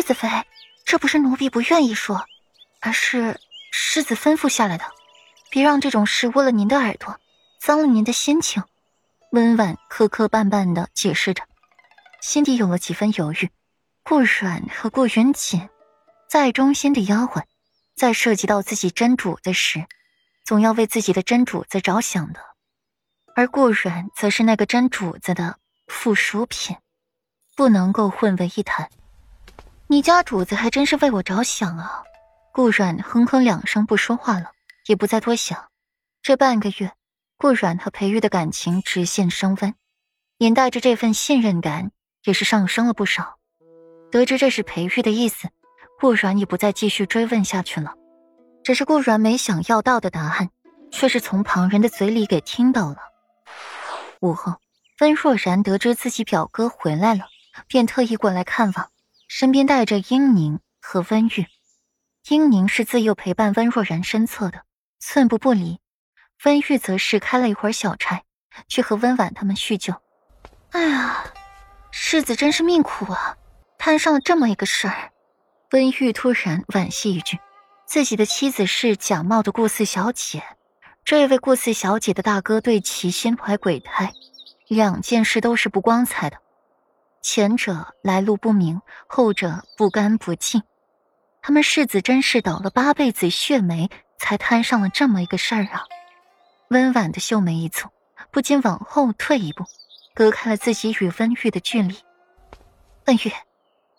世子妃，这不是奴婢不愿意说，而是世子吩咐下来的，别让这种事污了您的耳朵，脏了您的心情。温婉磕磕绊绊的解释着，心底有了几分犹豫。顾软和顾云锦，在中心的丫鬟，在涉及到自己真主子时，总要为自己的真主子着想的，而顾软则是那个真主子的附属品，不能够混为一谈。你家主子还真是为我着想啊！顾软哼哼两声，不说话了，也不再多想。这半个月。顾阮和裴玉的感情直线升温，连带着这份信任感也是上升了不少。得知这是裴玉的意思，顾阮也不再继续追问下去了。只是顾阮没想要到的答案，却是从旁人的嘴里给听到了。午后，温若然得知自己表哥回来了，便特意过来看望，身边带着英宁和温玉。英宁是自幼陪伴温若然身侧的，寸步不离。温玉则是开了一会儿小差，去和温婉他们叙旧。哎呀，世子真是命苦啊，摊上了这么一个事儿。温玉突然惋惜一句：“自己的妻子是假冒的顾四小姐，这位顾四小姐的大哥对其心怀鬼胎，两件事都是不光彩的。前者来路不明，后者不干不净。他们世子真是倒了八辈子血霉，才摊上了这么一个事儿啊！”温婉的秀眉一蹙，不禁往后退一步，隔开了自己与温玉的距离。温玉，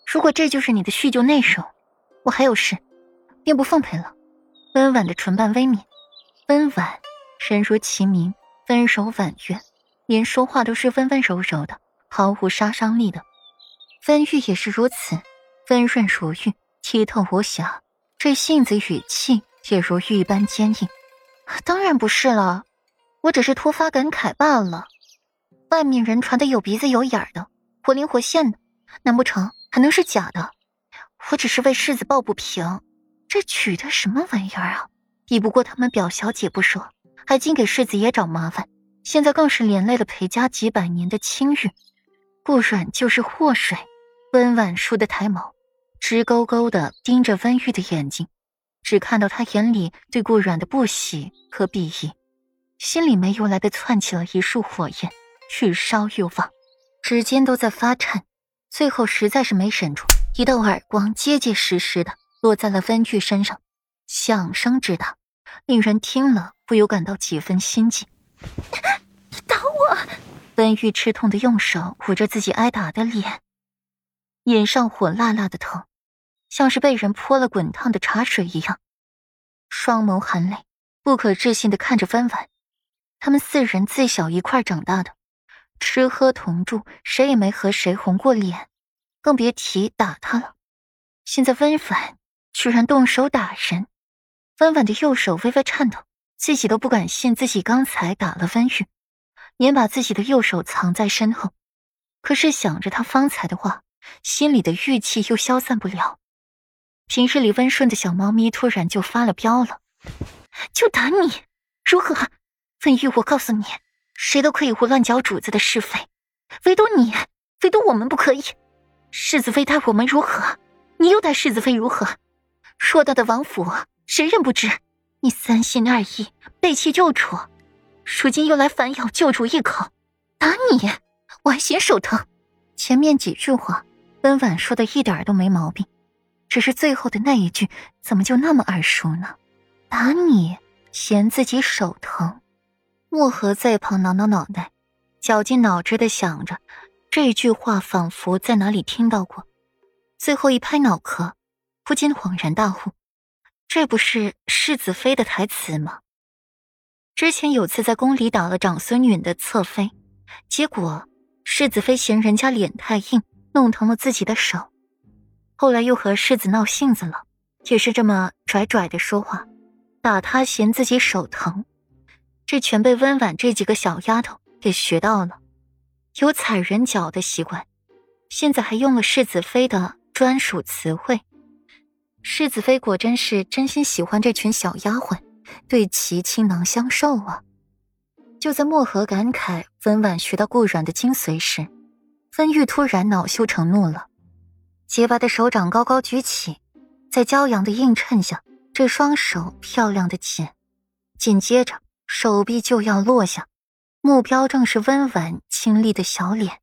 如果这就是你的叙旧内容，我还有事，便不奉陪了。温婉的唇瓣微抿，温婉，人如其名，温柔婉约，连说话都是温温柔柔的，毫无杀伤力的。温玉也是如此，温润如玉，剔透无瑕，这性子语气也如玉般坚硬。当然不是了，我只是突发感慨罢了。外面人传的有鼻子有眼的，活灵活现的，难不成还能是假的？我只是为世子抱不平，这娶的什么玩意儿啊？比不过他们表小姐不说，还尽给世子爷找麻烦，现在更是连累了裴家几百年的清誉。顾软就是祸水。温婉舒的抬眸，直勾勾的盯着温玉的眼睛。只看到他眼里对顾阮的不喜和鄙夷，心里没由来的窜起了一束火焰，欲烧欲旺，指尖都在发颤，最后实在是没忍住，一道耳光结结实实的落在了温玉身上，响声之大，令人听了不由感到几分心悸。你打我！温玉吃痛的用手捂着自己挨打的脸，脸上火辣辣的疼。像是被人泼了滚烫的茶水一样，双眸含泪，不可置信的看着温婉。他们四人自小一块长大的，吃喝同住，谁也没和谁红过脸，更别提打他了。现在温婉居然动手打人，温婉的右手微微颤抖，自己都不敢信自己刚才打了温玉，连把自己的右手藏在身后。可是想着他方才的话，心里的郁气又消散不了。平日里温顺的小猫咪突然就发了飙了，就打你，如何？温玉，我告诉你，谁都可以胡乱搅主子的是非，唯独你，唯独我们不可以。世子妃待我们如何，你又待世子妃如何？偌大的王府，谁人不知？你三心二意，背弃旧主，如今又来反咬旧主一口，打你，我还嫌手疼。前面几句话，温婉说的一点都没毛病。只是最后的那一句，怎么就那么耳熟呢？打你嫌自己手疼，漠河在旁挠挠脑袋，绞尽脑汁的想着这句话，仿佛在哪里听到过。最后一拍脑壳，不禁恍然大悟：这不是世子妃的台词吗？之前有次在宫里打了长孙允的侧妃，结果世子妃嫌人家脸太硬，弄疼了自己的手。后来又和世子闹性子了，也是这么拽拽的说话，打他嫌自己手疼，这全被温婉这几个小丫头给学到了，有踩人脚的习惯，现在还用了世子妃的专属词汇。世子妃果真是真心喜欢这群小丫鬟，对其倾囊相授啊！就在漠河感慨温婉学到顾软的精髓时，温玉突然恼羞成怒了。洁白的手掌高高举起，在骄阳的映衬下，这双手漂亮的紧。紧接着，手臂就要落下，目标正是温婉清丽的小脸。